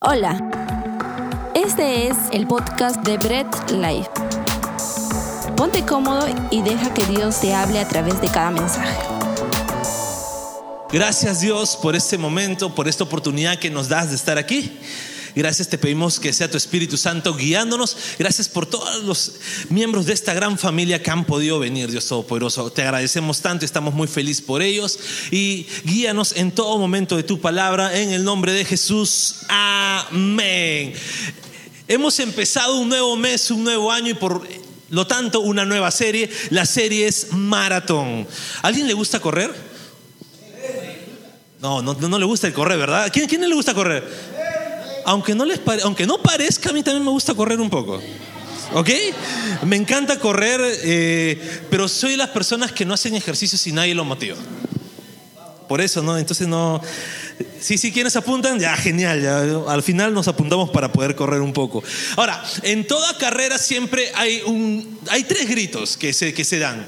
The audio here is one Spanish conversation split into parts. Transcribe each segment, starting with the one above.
Hola, este es el podcast de Bread Life. Ponte cómodo y deja que Dios te hable a través de cada mensaje. Gracias Dios por este momento, por esta oportunidad que nos das de estar aquí. Gracias, te pedimos que sea tu Espíritu Santo guiándonos. Gracias por todos los miembros de esta gran familia que han podido venir, Dios Todopoderoso. Te agradecemos tanto, estamos muy felices por ellos. Y guíanos en todo momento de tu palabra, en el nombre de Jesús. Amén. Hemos empezado un nuevo mes, un nuevo año y por lo tanto una nueva serie. La serie es Maratón. ¿A alguien le gusta correr? No, no, no le gusta el correr, ¿verdad? ¿Quién, quién le gusta correr? Aunque no, les aunque no parezca, a mí también me gusta correr un poco. ¿Ok? Me encanta correr, eh, pero soy de las personas que no hacen ejercicio si nadie lo motiva. Por eso, ¿no? Entonces no... Sí, sí, ¿quiénes apuntan? Ya, genial. Ya, al final nos apuntamos para poder correr un poco. Ahora, en toda carrera siempre hay, un, hay tres gritos que se, que se dan.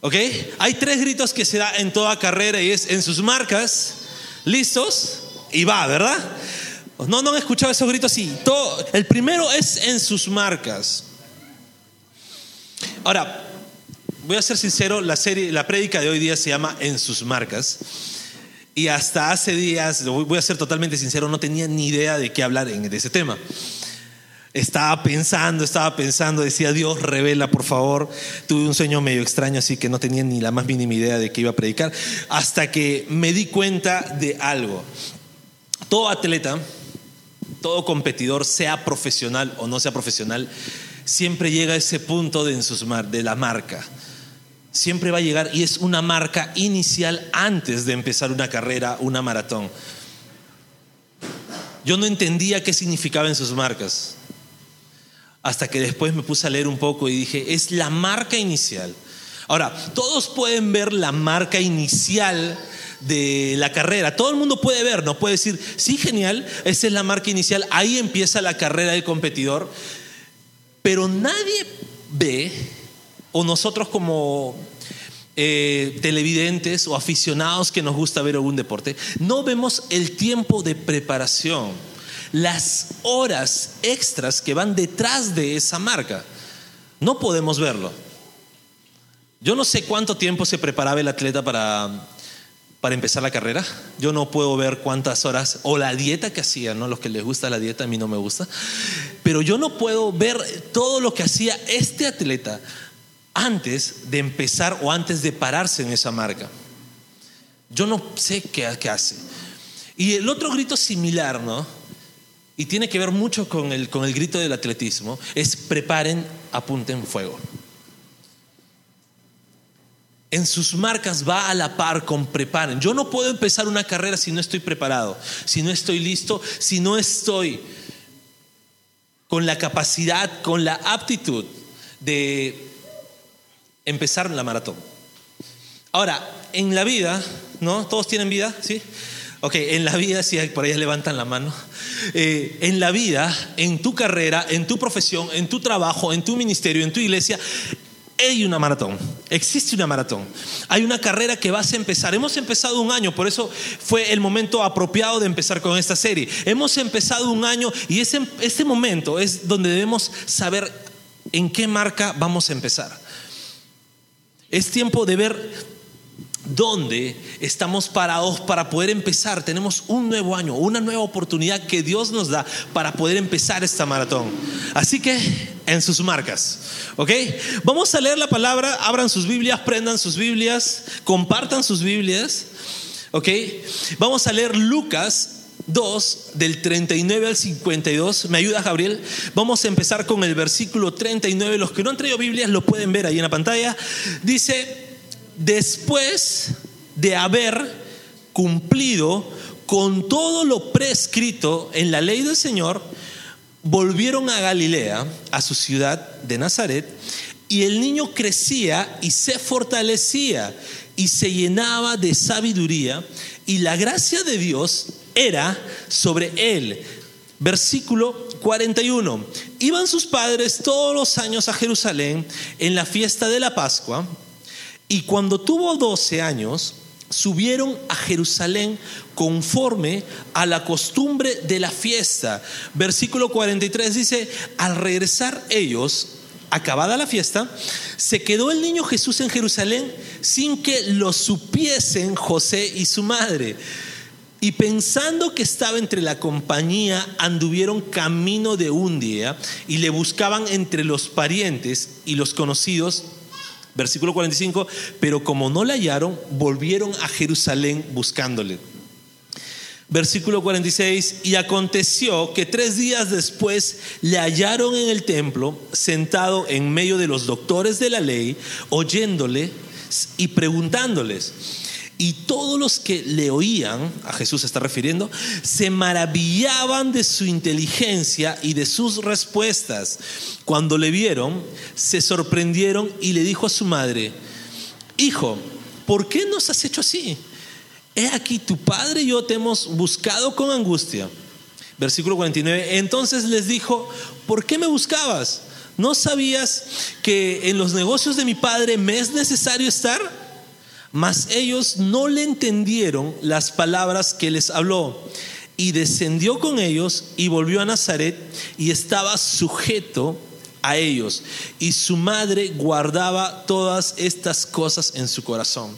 ¿Ok? Hay tres gritos que se dan en toda carrera y es en sus marcas, listos y va, ¿verdad? No, no han escuchado esos gritos Sí, Todo, el primero es en sus marcas. Ahora, voy a ser sincero, la serie, la prédica de hoy día se llama En sus marcas. Y hasta hace días, voy a ser totalmente sincero, no tenía ni idea de qué hablar de ese tema. Estaba pensando, estaba pensando, decía Dios, revela por favor. Tuve un sueño medio extraño, así que no tenía ni la más mínima idea de qué iba a predicar, hasta que me di cuenta de algo. Todo atleta, todo competidor, sea profesional o no sea profesional, siempre llega a ese punto de, de la marca. Siempre va a llegar y es una marca inicial antes de empezar una carrera, una maratón. Yo no entendía qué significaba en sus marcas. Hasta que después me puse a leer un poco y dije, es la marca inicial. Ahora, todos pueden ver la marca inicial de la carrera. Todo el mundo puede ver, no puede decir, sí, genial, esa es la marca inicial, ahí empieza la carrera del competidor, pero nadie ve, o nosotros como eh, televidentes o aficionados que nos gusta ver algún deporte, no vemos el tiempo de preparación, las horas extras que van detrás de esa marca. No podemos verlo. Yo no sé cuánto tiempo se preparaba el atleta para para empezar la carrera. Yo no puedo ver cuántas horas o la dieta que hacía, ¿no? Los que les gusta la dieta, a mí no me gusta. Pero yo no puedo ver todo lo que hacía este atleta antes de empezar o antes de pararse en esa marca. Yo no sé qué, hace. Y el otro grito similar, ¿no? Y tiene que ver mucho con el, con el grito del atletismo, es preparen, apunten fuego en sus marcas va a la par con preparen. Yo no puedo empezar una carrera si no estoy preparado, si no estoy listo, si no estoy con la capacidad, con la aptitud de empezar la maratón. Ahora, en la vida, ¿no? ¿Todos tienen vida? ¿Sí? Ok, en la vida, si por ahí levantan la mano, eh, en la vida, en tu carrera, en tu profesión, en tu trabajo, en tu ministerio, en tu iglesia, hay una maratón, existe una maratón. Hay una carrera que vas a empezar. Hemos empezado un año, por eso fue el momento apropiado de empezar con esta serie. Hemos empezado un año y ese, ese momento es donde debemos saber en qué marca vamos a empezar. Es tiempo de ver dónde estamos parados para poder empezar. Tenemos un nuevo año, una nueva oportunidad que Dios nos da para poder empezar esta maratón. Así que en sus marcas, ¿ok? Vamos a leer la palabra, abran sus Biblias, prendan sus Biblias, compartan sus Biblias, ¿ok? Vamos a leer Lucas 2, del 39 al 52. ¿Me ayudas, Gabriel? Vamos a empezar con el versículo 39. Los que no han traído Biblias lo pueden ver ahí en la pantalla. Dice, después de haber cumplido con todo lo prescrito en la ley del Señor, volvieron a Galilea, a su ciudad de Nazaret, y el niño crecía y se fortalecía y se llenaba de sabiduría, y la gracia de Dios era sobre él. Versículo 41. Iban sus padres todos los años a Jerusalén en la fiesta de la Pascua y cuando tuvo 12 años, subieron a Jerusalén conforme a la costumbre de la fiesta. Versículo 43 dice, al regresar ellos, acabada la fiesta, se quedó el niño Jesús en Jerusalén sin que lo supiesen José y su madre. Y pensando que estaba entre la compañía, anduvieron camino de un día y le buscaban entre los parientes y los conocidos Versículo 45, pero como no la hallaron, volvieron a Jerusalén buscándole. Versículo 46, y aconteció que tres días después le hallaron en el templo, sentado en medio de los doctores de la ley, oyéndole y preguntándoles. Y todos los que le oían, a Jesús se está refiriendo, se maravillaban de su inteligencia y de sus respuestas. Cuando le vieron, se sorprendieron y le dijo a su madre, Hijo, ¿por qué nos has hecho así? He aquí tu padre y yo te hemos buscado con angustia. Versículo 49. Entonces les dijo, ¿por qué me buscabas? ¿No sabías que en los negocios de mi padre me es necesario estar? Mas ellos no le entendieron las palabras que les habló. Y descendió con ellos y volvió a Nazaret y estaba sujeto a ellos. Y su madre guardaba todas estas cosas en su corazón.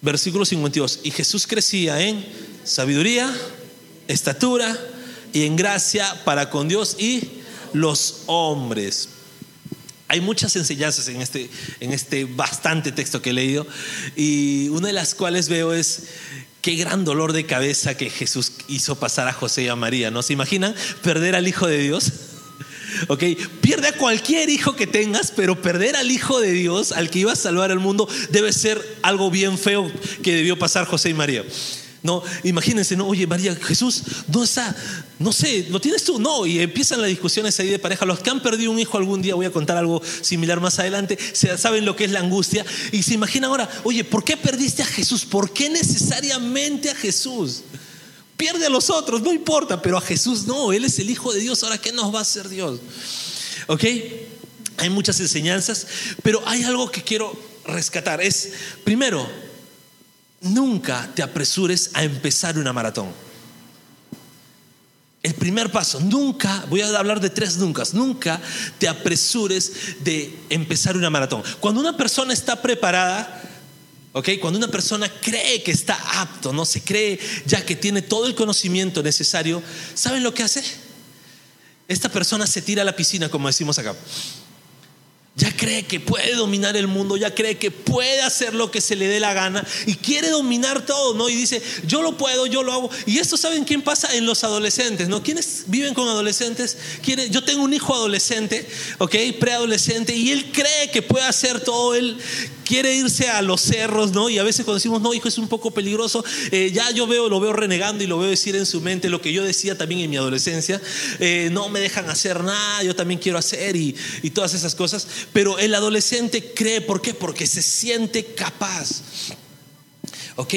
Versículo 52. Y Jesús crecía en sabiduría, estatura y en gracia para con Dios y los hombres. Hay muchas enseñanzas en este, en este bastante texto que he leído y una de las cuales veo es qué gran dolor de cabeza que Jesús hizo pasar a José y a María, ¿no? ¿Se imaginan perder al Hijo de Dios? Ok, pierde a cualquier hijo que tengas, pero perder al Hijo de Dios, al que iba a salvar al mundo, debe ser algo bien feo que debió pasar José y María. No, imagínense, no, oye María, Jesús, ¿dónde está? No sé, ¿lo tienes tú? No, y empiezan las discusiones ahí de pareja. Los que han perdido un hijo algún día, voy a contar algo similar más adelante, saben lo que es la angustia y se imaginan ahora, oye, ¿por qué perdiste a Jesús? ¿Por qué necesariamente a Jesús? Pierde a los otros, no importa, pero a Jesús no, Él es el Hijo de Dios, ahora ¿qué nos va a hacer Dios? ¿Ok? Hay muchas enseñanzas, pero hay algo que quiero rescatar. Es, primero, nunca te apresures a empezar una maratón. El primer paso, nunca, voy a hablar de tres nunca, nunca te apresures de empezar una maratón. Cuando una persona está preparada, ¿ok? Cuando una persona cree que está apto, no se cree ya que tiene todo el conocimiento necesario, ¿saben lo que hace? Esta persona se tira a la piscina, como decimos acá. Ya cree que puede dominar el mundo, ya cree que puede hacer lo que se le dé la gana y quiere dominar todo, ¿no? Y dice, yo lo puedo, yo lo hago. Y esto, ¿saben quién pasa? En los adolescentes, ¿no? ¿Quiénes viven con adolescentes? Yo tengo un hijo adolescente, ¿ok? Preadolescente, y él cree que puede hacer todo, él quiere irse a los cerros, ¿no? Y a veces cuando decimos, no, hijo, es un poco peligroso, eh, ya yo veo, lo veo renegando y lo veo decir en su mente lo que yo decía también en mi adolescencia, eh, no me dejan hacer nada, yo también quiero hacer y, y todas esas cosas. Pero el adolescente cree, ¿por qué? Porque se siente capaz. ¿Ok?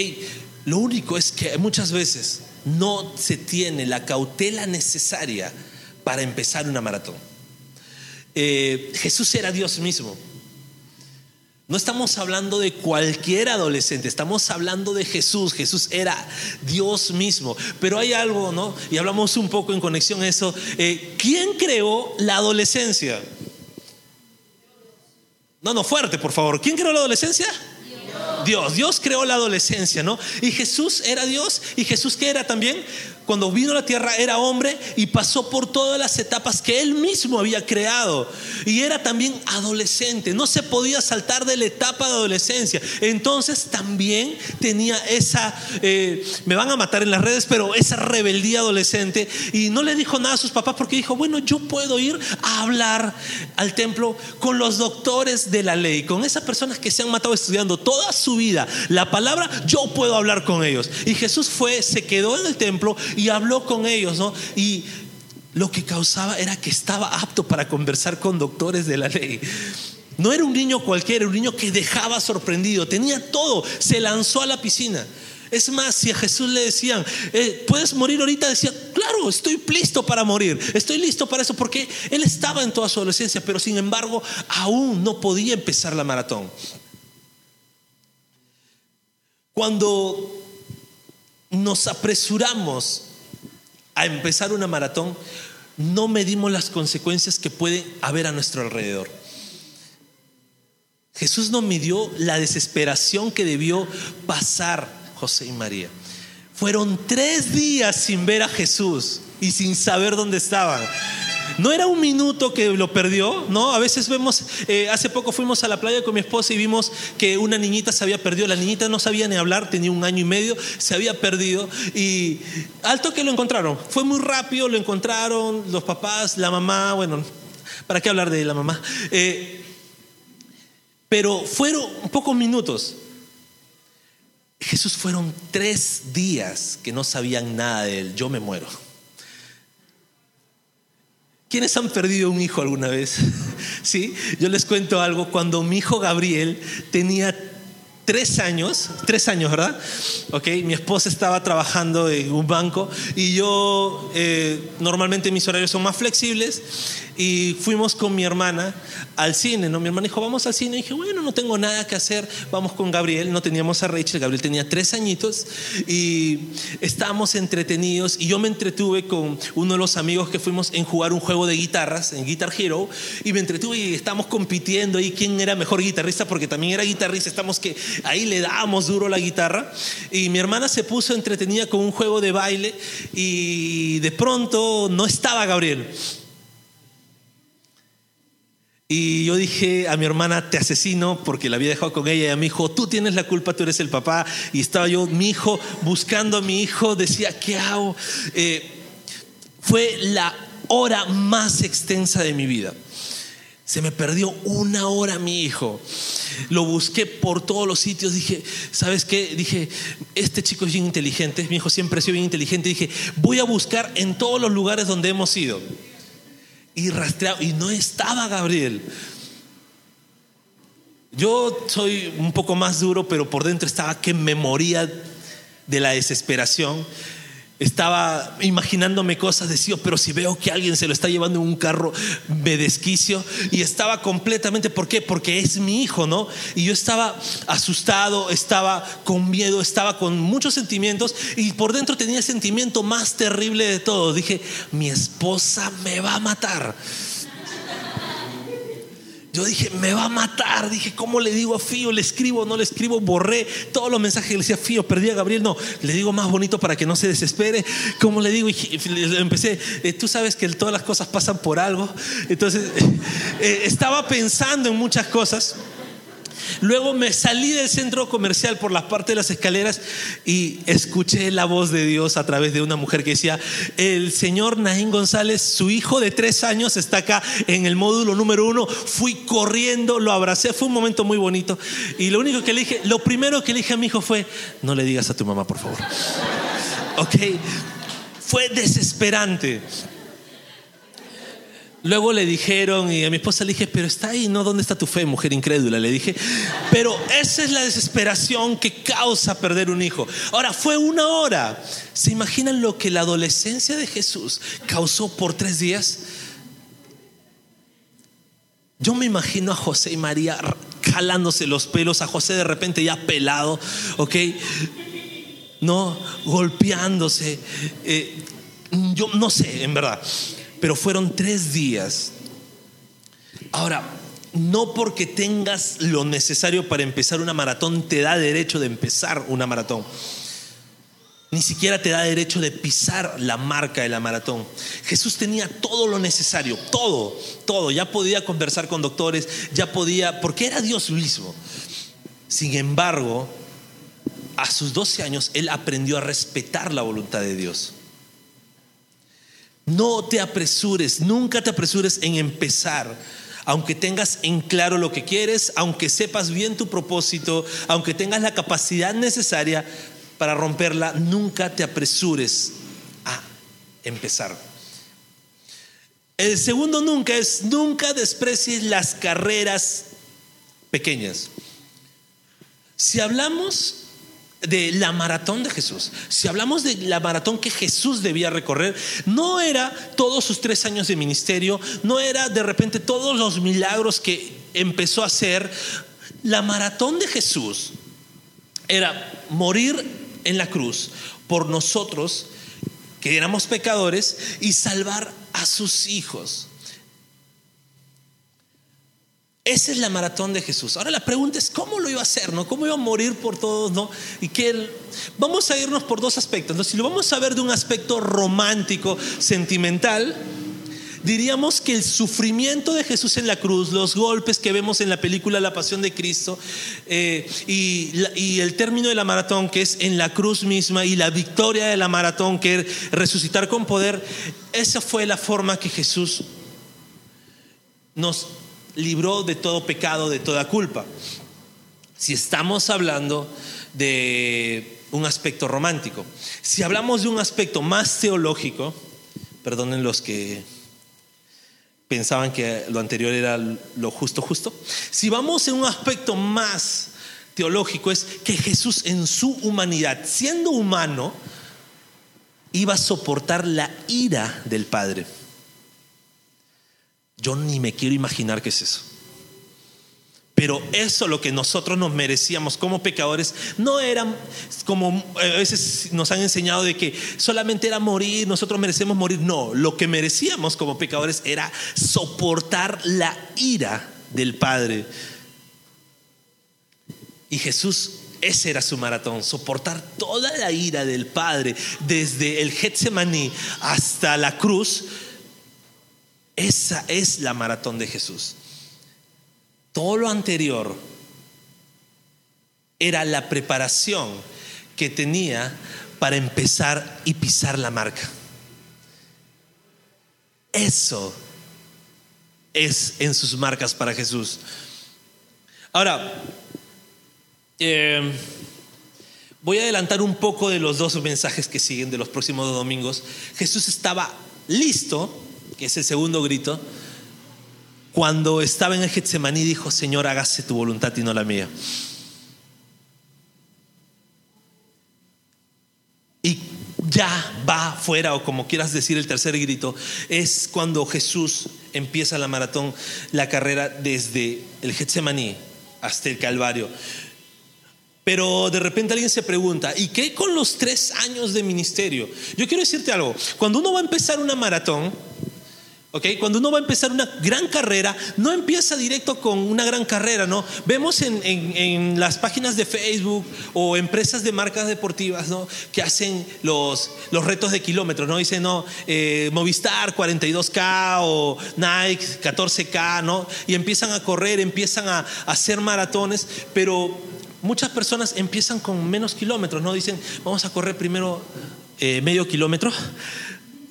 Lo único es que muchas veces no se tiene la cautela necesaria para empezar una maratón. Eh, Jesús era Dios mismo. No estamos hablando de cualquier adolescente, estamos hablando de Jesús. Jesús era Dios mismo. Pero hay algo, ¿no? Y hablamos un poco en conexión a eso. Eh, ¿Quién creó la adolescencia? No, no, fuerte, por favor. ¿Quién creó la adolescencia? Dios. Dios creó la adolescencia, ¿no? Y Jesús era Dios. ¿Y Jesús qué era también? Cuando vino a la tierra era hombre y pasó por todas las etapas que él mismo había creado. Y era también adolescente, no se podía saltar de la etapa de adolescencia. Entonces también tenía esa, eh, me van a matar en las redes, pero esa rebeldía adolescente. Y no le dijo nada a sus papás porque dijo, bueno, yo puedo ir a hablar al templo con los doctores de la ley, con esas personas que se han matado estudiando toda su vida la palabra, yo puedo hablar con ellos. Y Jesús fue, se quedó en el templo y habló con ellos, ¿no? Y lo que causaba era que estaba apto para conversar con doctores de la ley. No era un niño cualquiera, era un niño que dejaba sorprendido, tenía todo, se lanzó a la piscina. Es más, si a Jesús le decían, eh, ¿puedes morir ahorita? Decía, claro, estoy listo para morir, estoy listo para eso, porque él estaba en toda su adolescencia, pero sin embargo aún no podía empezar la maratón. Cuando nos apresuramos a empezar una maratón, no medimos las consecuencias que puede haber a nuestro alrededor. Jesús no midió la desesperación que debió pasar José y María. Fueron tres días sin ver a Jesús y sin saber dónde estaban. No era un minuto que lo perdió, ¿no? A veces vemos, eh, hace poco fuimos a la playa con mi esposa y vimos que una niñita se había perdido. La niñita no sabía ni hablar, tenía un año y medio, se había perdido y alto que lo encontraron. Fue muy rápido, lo encontraron los papás, la mamá, bueno, ¿para qué hablar de la mamá? Eh, pero fueron pocos minutos. Jesús fueron tres días que no sabían nada de él. Yo me muero. ¿Quiénes han perdido un hijo alguna vez? Sí, yo les cuento algo. Cuando mi hijo Gabriel tenía tres años, tres años, ¿verdad? Ok, mi esposa estaba trabajando en un banco y yo, eh, normalmente mis horarios son más flexibles y fuimos con mi hermana al cine, ¿no? Mi hermana dijo, vamos al cine. Y dije, bueno, no tengo nada que hacer, vamos con Gabriel. No teníamos a Rachel, Gabriel tenía tres añitos y estábamos entretenidos. Y yo me entretuve con uno de los amigos que fuimos en jugar un juego de guitarras, en Guitar Hero. Y me entretuve y estábamos compitiendo ahí quién era mejor guitarrista, porque también era guitarrista. Estamos que ahí le dábamos duro la guitarra. Y mi hermana se puso entretenida con un juego de baile y de pronto no estaba Gabriel. Y yo dije a mi hermana, te asesino porque la había dejado con ella y a mi hijo, tú tienes la culpa, tú eres el papá. Y estaba yo, mi hijo, buscando a mi hijo, decía, ¿qué hago? Eh, fue la hora más extensa de mi vida. Se me perdió una hora mi hijo. Lo busqué por todos los sitios. Dije, ¿sabes qué? Dije, este chico es bien inteligente. Mi hijo siempre ha sido bien inteligente. Dije, voy a buscar en todos los lugares donde hemos ido y rastreado y no estaba Gabriel. Yo soy un poco más duro, pero por dentro estaba que me moría de la desesperación. Estaba imaginándome cosas, decía, pero si veo que alguien se lo está llevando en un carro, me desquicio. Y estaba completamente, ¿por qué? Porque es mi hijo, ¿no? Y yo estaba asustado, estaba con miedo, estaba con muchos sentimientos. Y por dentro tenía el sentimiento más terrible de todo. Dije, mi esposa me va a matar. Yo dije, me va a matar. Dije, ¿cómo le digo a Fío? ¿Le escribo? ¿No le escribo? Borré todos los mensajes que le decía Fío. Perdí a Gabriel. No, le digo más bonito para que no se desespere. ¿Cómo le digo? Y empecé, eh, tú sabes que todas las cosas pasan por algo. Entonces, eh, estaba pensando en muchas cosas. Luego me salí del centro comercial por la parte de las escaleras y escuché la voz de Dios a través de una mujer que decía, el señor Naín González, su hijo de tres años está acá en el módulo número uno. Fui corriendo, lo abracé, fue un momento muy bonito. Y lo único que le dije, lo primero que le dije a mi hijo fue, no le digas a tu mamá, por favor. ok, fue desesperante. Luego le dijeron, y a mi esposa le dije, pero está ahí, ¿no? ¿Dónde está tu fe, mujer incrédula? Le dije, pero esa es la desesperación que causa perder un hijo. Ahora, fue una hora. ¿Se imaginan lo que la adolescencia de Jesús causó por tres días? Yo me imagino a José y María jalándose los pelos, a José de repente ya pelado, ¿ok? No, golpeándose. Eh, yo no sé, en verdad pero fueron tres días. Ahora, no porque tengas lo necesario para empezar una maratón te da derecho de empezar una maratón. Ni siquiera te da derecho de pisar la marca de la maratón. Jesús tenía todo lo necesario, todo, todo. Ya podía conversar con doctores, ya podía, porque era Dios mismo. Sin embargo, a sus 12 años, él aprendió a respetar la voluntad de Dios. No te apresures, nunca te apresures en empezar. Aunque tengas en claro lo que quieres, aunque sepas bien tu propósito, aunque tengas la capacidad necesaria para romperla, nunca te apresures a empezar. El segundo nunca es nunca desprecies las carreras pequeñas. Si hablamos de la maratón de Jesús. Si hablamos de la maratón que Jesús debía recorrer, no era todos sus tres años de ministerio, no era de repente todos los milagros que empezó a hacer. La maratón de Jesús era morir en la cruz por nosotros, que éramos pecadores, y salvar a sus hijos. Esa es la maratón de Jesús. Ahora la pregunta es cómo lo iba a hacer, ¿no? ¿Cómo iba a morir por todos, no? Y que vamos a irnos por dos aspectos. ¿no? Si lo vamos a ver de un aspecto romántico, sentimental, diríamos que el sufrimiento de Jesús en la cruz, los golpes que vemos en la película La Pasión de Cristo eh, y, y, el término de la maratón que es en la cruz misma y la victoria de la maratón que es resucitar con poder, esa fue la forma que Jesús nos libró de todo pecado, de toda culpa. Si estamos hablando de un aspecto romántico, si hablamos de un aspecto más teológico, perdonen los que pensaban que lo anterior era lo justo, justo, si vamos en un aspecto más teológico es que Jesús en su humanidad, siendo humano, iba a soportar la ira del Padre. Yo ni me quiero imaginar qué es eso. Pero eso lo que nosotros nos merecíamos como pecadores no era como a veces nos han enseñado de que solamente era morir, nosotros merecemos morir. No, lo que merecíamos como pecadores era soportar la ira del Padre. Y Jesús, ese era su maratón, soportar toda la ira del Padre, desde el Getsemaní hasta la cruz esa es la maratón de Jesús. Todo lo anterior era la preparación que tenía para empezar y pisar la marca. Eso es en sus marcas para Jesús. Ahora, eh, voy a adelantar un poco de los dos mensajes que siguen de los próximos dos domingos. Jesús estaba listo que es el segundo grito, cuando estaba en el Getsemaní dijo, Señor, hágase tu voluntad y no la mía. Y ya va fuera, o como quieras decir el tercer grito, es cuando Jesús empieza la maratón, la carrera desde el Getsemaní hasta el Calvario. Pero de repente alguien se pregunta, ¿y qué con los tres años de ministerio? Yo quiero decirte algo, cuando uno va a empezar una maratón, cuando uno va a empezar una gran carrera, no empieza directo con una gran carrera, ¿no? Vemos en, las páginas de Facebook o empresas de marcas deportivas, ¿no? Que hacen los, los retos de kilómetros, ¿no? Dicen, no, eh, Movistar 42K o Nike 14K, ¿no? Y empiezan a correr, empiezan a, hacer maratones, pero muchas personas empiezan con menos kilómetros, ¿no? Dicen, vamos a correr primero eh, medio kilómetro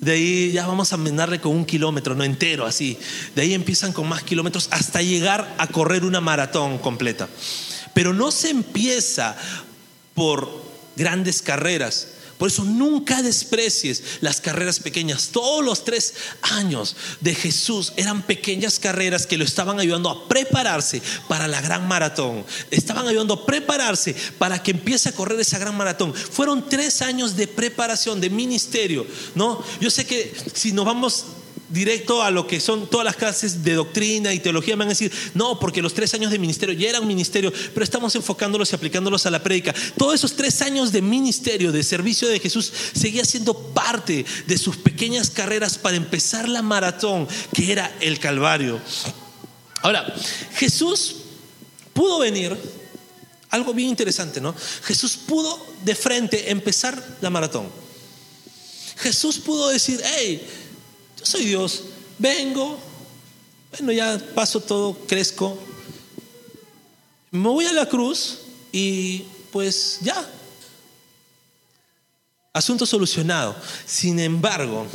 de ahí ya vamos a mendarle con un kilómetro, no entero, así. De ahí empiezan con más kilómetros hasta llegar a correr una maratón completa. Pero no se empieza por grandes carreras, por eso nunca desprecies las carreras pequeñas. Todos los tres años de Jesús eran pequeñas carreras que lo estaban ayudando a prepararse para la gran maratón. Estaban ayudando a prepararse para que empiece a correr esa gran maratón. Fueron tres años de preparación, de ministerio. ¿no? Yo sé que si nos vamos directo a lo que son todas las clases de doctrina y teología, me van a decir, no, porque los tres años de ministerio ya eran ministerio, pero estamos enfocándolos y aplicándolos a la prédica. Todos esos tres años de ministerio, de servicio de Jesús, seguía siendo parte de sus pequeñas carreras para empezar la maratón que era el Calvario. Ahora, Jesús pudo venir, algo bien interesante, ¿no? Jesús pudo de frente empezar la maratón. Jesús pudo decir, hey, yo soy Dios, vengo, bueno, ya paso todo, crezco, me voy a la cruz y pues ya, asunto solucionado. Sin embargo,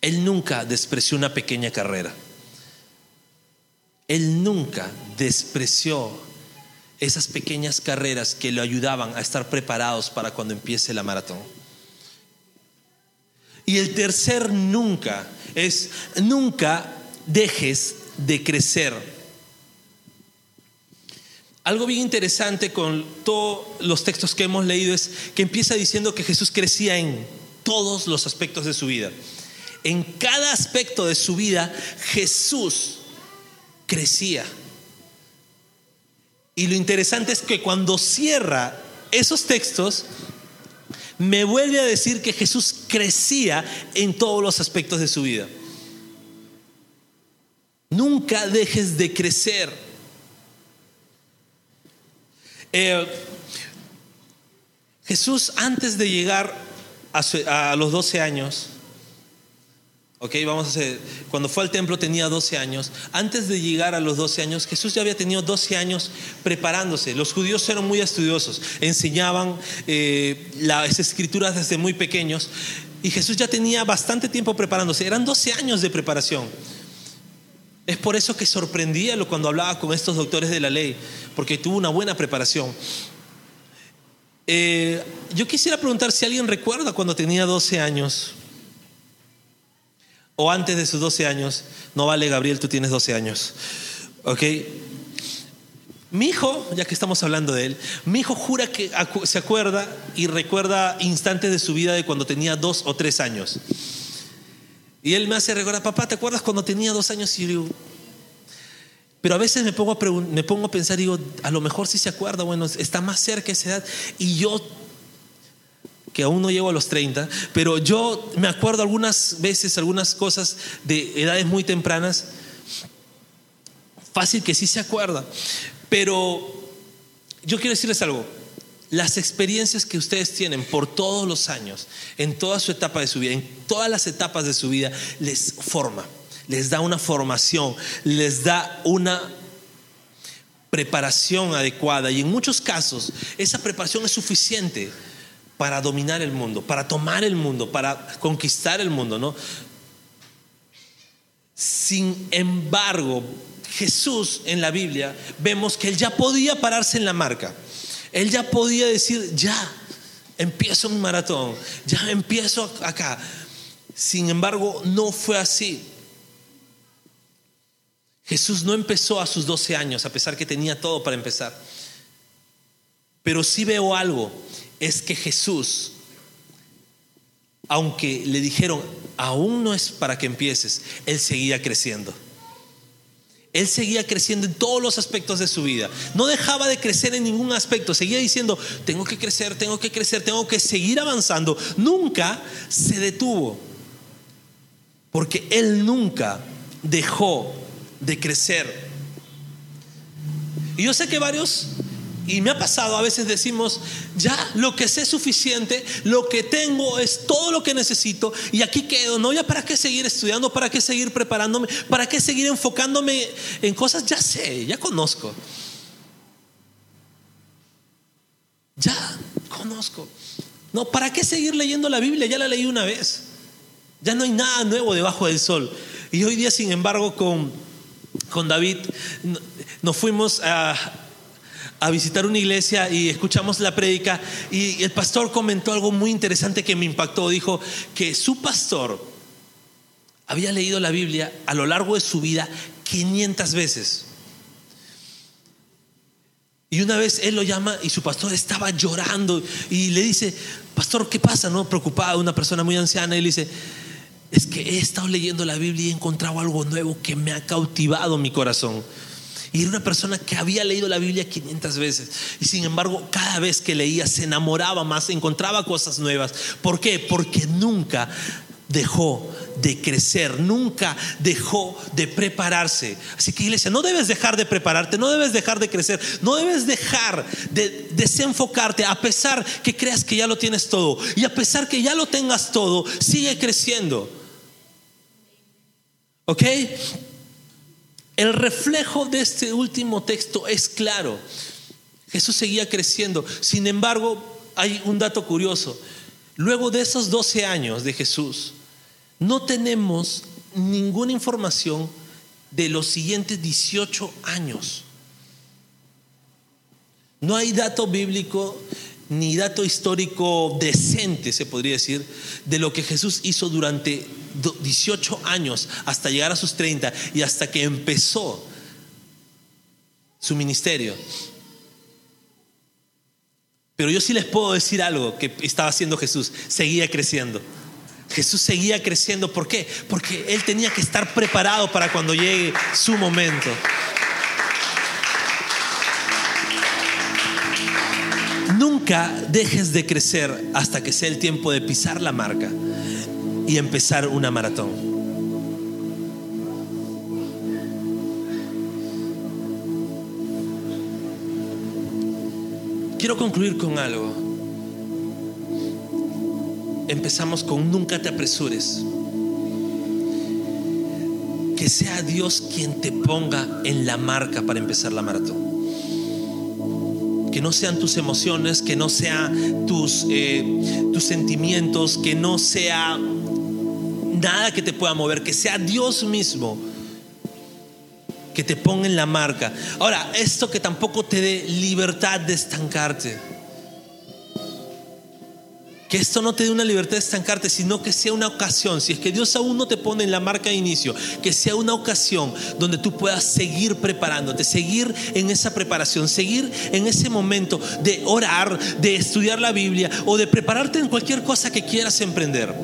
Él nunca despreció una pequeña carrera. Él nunca despreció esas pequeñas carreras que lo ayudaban a estar preparados para cuando empiece la maratón. Y el tercer nunca es nunca dejes de crecer. Algo bien interesante con todos los textos que hemos leído es que empieza diciendo que Jesús crecía en todos los aspectos de su vida. En cada aspecto de su vida Jesús crecía. Y lo interesante es que cuando cierra esos textos, me vuelve a decir que Jesús crecía en todos los aspectos de su vida. Nunca dejes de crecer. Eh, Jesús antes de llegar a, a los 12 años, Ok, vamos a hacer, cuando fue al templo tenía 12 años. Antes de llegar a los 12 años, Jesús ya había tenido 12 años preparándose. Los judíos eran muy estudiosos, enseñaban eh, las escrituras desde muy pequeños y Jesús ya tenía bastante tiempo preparándose. Eran 12 años de preparación. Es por eso que sorprendía cuando hablaba con estos doctores de la ley, porque tuvo una buena preparación. Eh, yo quisiera preguntar si alguien recuerda cuando tenía 12 años o antes de sus 12 años, no vale Gabriel, tú tienes 12 años. ¿Ok? Mi hijo, ya que estamos hablando de él, mi hijo jura que se acuerda y recuerda instantes de su vida de cuando tenía dos o tres años. Y él me hace recordar, papá, ¿te acuerdas cuando tenía dos años? Y pero a veces me pongo, a me pongo a pensar, digo, a lo mejor sí se acuerda, bueno, está más cerca esa edad. Y yo que aún no llego a los 30, pero yo me acuerdo algunas veces, algunas cosas de edades muy tempranas, fácil que sí se acuerda, pero yo quiero decirles algo, las experiencias que ustedes tienen por todos los años, en toda su etapa de su vida, en todas las etapas de su vida, les forma, les da una formación, les da una preparación adecuada. Y en muchos casos esa preparación es suficiente para dominar el mundo, para tomar el mundo, para conquistar el mundo, ¿no? Sin embargo, Jesús en la Biblia vemos que él ya podía pararse en la marca. Él ya podía decir, ya, empiezo un maratón, ya empiezo acá. Sin embargo, no fue así. Jesús no empezó a sus 12 años, a pesar que tenía todo para empezar. Pero sí veo algo, es que Jesús, aunque le dijeron, aún no es para que empieces, él seguía creciendo. Él seguía creciendo en todos los aspectos de su vida. No dejaba de crecer en ningún aspecto. Seguía diciendo, tengo que crecer, tengo que crecer, tengo que seguir avanzando. Nunca se detuvo. Porque Él nunca dejó de crecer. Y yo sé que varios y me ha pasado, a veces decimos, ya lo que sé es suficiente, lo que tengo es todo lo que necesito y aquí quedo, ¿no? Ya para qué seguir estudiando, para qué seguir preparándome, para qué seguir enfocándome en cosas, ya sé, ya conozco. Ya conozco. No, ¿para qué seguir leyendo la Biblia? Ya la leí una vez. Ya no hay nada nuevo debajo del sol. Y hoy día, sin embargo, con, con David nos fuimos a a visitar una iglesia y escuchamos la prédica y el pastor comentó algo muy interesante que me impactó. Dijo que su pastor había leído la Biblia a lo largo de su vida 500 veces. Y una vez él lo llama y su pastor estaba llorando y le dice, pastor, ¿qué pasa? No, preocupado, una persona muy anciana y le dice, es que he estado leyendo la Biblia y he encontrado algo nuevo que me ha cautivado mi corazón. Y era una persona que había leído la Biblia 500 veces. Y sin embargo, cada vez que leía se enamoraba más, encontraba cosas nuevas. ¿Por qué? Porque nunca dejó de crecer, nunca dejó de prepararse. Así que iglesia, no debes dejar de prepararte, no debes dejar de crecer, no debes dejar de desenfocarte a pesar que creas que ya lo tienes todo. Y a pesar que ya lo tengas todo, sigue creciendo. ¿Ok? El reflejo de este último texto es claro. Jesús seguía creciendo. Sin embargo, hay un dato curioso. Luego de esos 12 años de Jesús, no tenemos ninguna información de los siguientes 18 años. No hay dato bíblico ni dato histórico decente, se podría decir, de lo que Jesús hizo durante 18 años hasta llegar a sus 30 y hasta que empezó su ministerio. Pero yo sí les puedo decir algo que estaba haciendo Jesús, seguía creciendo. Jesús seguía creciendo, ¿por qué? Porque él tenía que estar preparado para cuando llegue su momento. Nunca dejes de crecer hasta que sea el tiempo de pisar la marca y empezar una maratón. Quiero concluir con algo. Empezamos con nunca te apresures. Que sea Dios quien te ponga en la marca para empezar la maratón que no sean tus emociones, que no sean tus, eh, tus sentimientos, que no sea nada que te pueda mover, que sea Dios mismo que te ponga en la marca. Ahora, esto que tampoco te dé libertad de estancarte. Que esto no te dé una libertad de estancarte, sino que sea una ocasión. Si es que Dios aún no te pone en la marca de inicio, que sea una ocasión donde tú puedas seguir preparándote, seguir en esa preparación, seguir en ese momento de orar, de estudiar la Biblia o de prepararte en cualquier cosa que quieras emprender.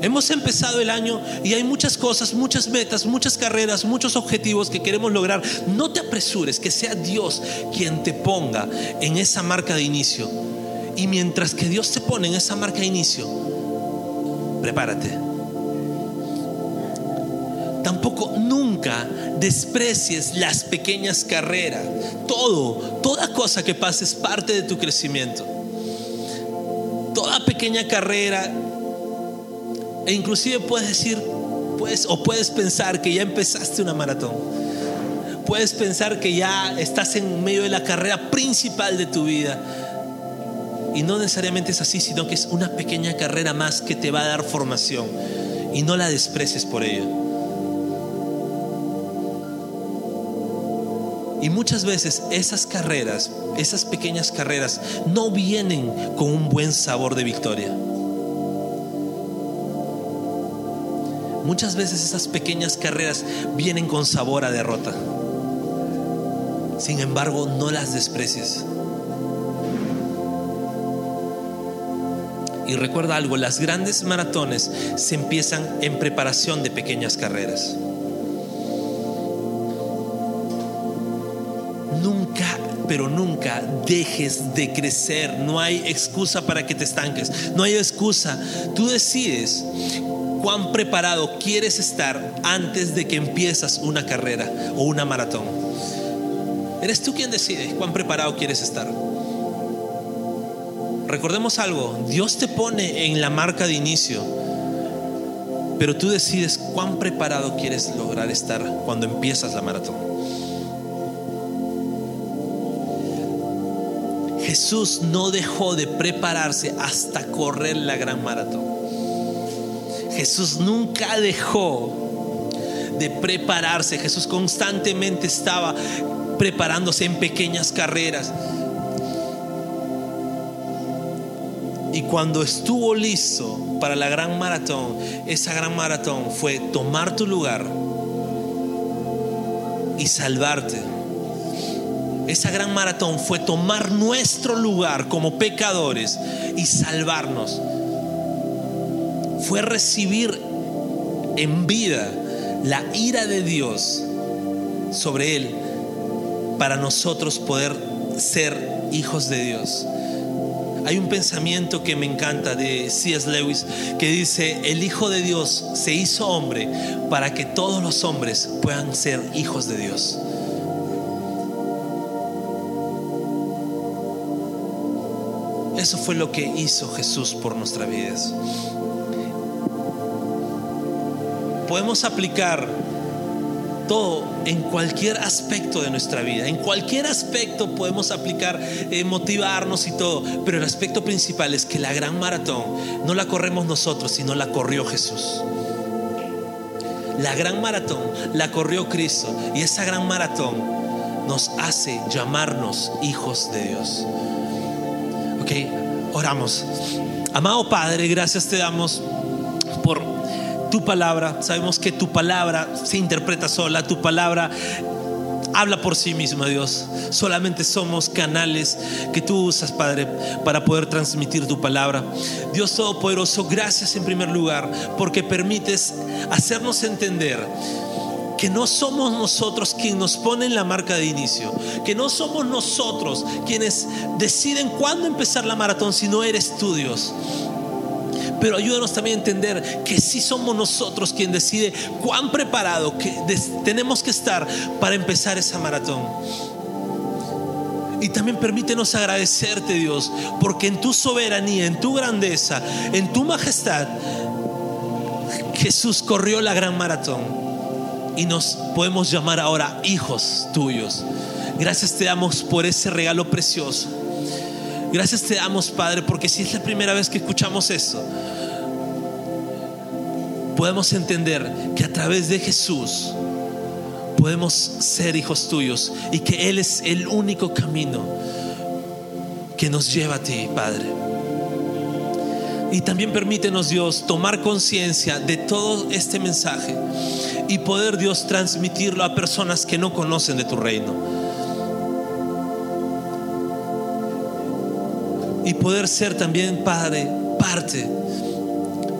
Hemos empezado el año y hay muchas cosas, muchas metas, muchas carreras, muchos objetivos que queremos lograr. No te apresures, que sea Dios quien te ponga en esa marca de inicio y mientras que Dios te pone en esa marca de inicio, prepárate. Tampoco nunca desprecies las pequeñas carreras. Todo, toda cosa que pase es parte de tu crecimiento. Toda pequeña carrera, e inclusive puedes decir, puedes, o puedes pensar que ya empezaste una maratón. Puedes pensar que ya estás en medio de la carrera principal de tu vida y no necesariamente es así, sino que es una pequeña carrera más que te va a dar formación. Y no la desprecies por ello. Y muchas veces esas carreras, esas pequeñas carreras, no vienen con un buen sabor de victoria. Muchas veces esas pequeñas carreras vienen con sabor a derrota. Sin embargo, no las desprecies. Y recuerda algo, las grandes maratones se empiezan en preparación de pequeñas carreras. Nunca, pero nunca dejes de crecer. No hay excusa para que te estanques. No hay excusa. Tú decides cuán preparado quieres estar antes de que empiezas una carrera o una maratón. Eres tú quien decide cuán preparado quieres estar. Recordemos algo, Dios te pone en la marca de inicio, pero tú decides cuán preparado quieres lograr estar cuando empiezas la maratón. Jesús no dejó de prepararse hasta correr la gran maratón. Jesús nunca dejó de prepararse. Jesús constantemente estaba preparándose en pequeñas carreras Y cuando estuvo listo para la gran maratón, esa gran maratón fue tomar tu lugar y salvarte. Esa gran maratón fue tomar nuestro lugar como pecadores y salvarnos. Fue recibir en vida la ira de Dios sobre Él para nosotros poder ser hijos de Dios. Hay un pensamiento que me encanta de C.S. Lewis que dice, el Hijo de Dios se hizo hombre para que todos los hombres puedan ser hijos de Dios. Eso fue lo que hizo Jesús por nuestras vidas. Podemos aplicar todo en cualquier aspecto de nuestra vida. En cualquier aspecto podemos aplicar, eh, motivarnos y todo. Pero el aspecto principal es que la gran maratón no la corremos nosotros, sino la corrió Jesús. La gran maratón la corrió Cristo. Y esa gran maratón nos hace llamarnos hijos de Dios. Ok, oramos. Amado Padre, gracias te damos tu palabra. Sabemos que tu palabra se interpreta sola, tu palabra habla por sí misma, Dios. Solamente somos canales que tú usas, Padre, para poder transmitir tu palabra. Dios Todopoderoso, gracias en primer lugar porque permites hacernos entender que no somos nosotros quienes nos ponen la marca de inicio, que no somos nosotros quienes deciden cuándo empezar la maratón, sino eres tú, Dios. Pero ayúdanos también a entender que sí somos nosotros quien decide cuán preparado que tenemos que estar para empezar esa maratón. Y también permítenos agradecerte, Dios, porque en tu soberanía, en tu grandeza, en tu majestad, Jesús corrió la gran maratón y nos podemos llamar ahora hijos tuyos. Gracias te damos por ese regalo precioso. Gracias te damos, Padre, porque si es la primera vez que escuchamos eso, podemos entender que a través de Jesús podemos ser hijos tuyos y que Él es el único camino que nos lleva a ti, Padre. Y también permítenos, Dios, tomar conciencia de todo este mensaje y poder, Dios, transmitirlo a personas que no conocen de tu reino. Y poder ser también, Padre, parte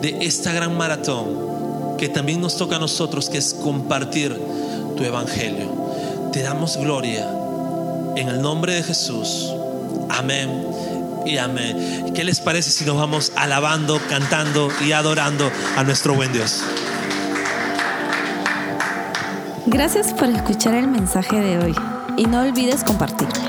de esta gran maratón que también nos toca a nosotros, que es compartir tu evangelio. Te damos gloria en el nombre de Jesús. Amén y amén. ¿Qué les parece si nos vamos alabando, cantando y adorando a nuestro buen Dios? Gracias por escuchar el mensaje de hoy y no olvides compartirlo.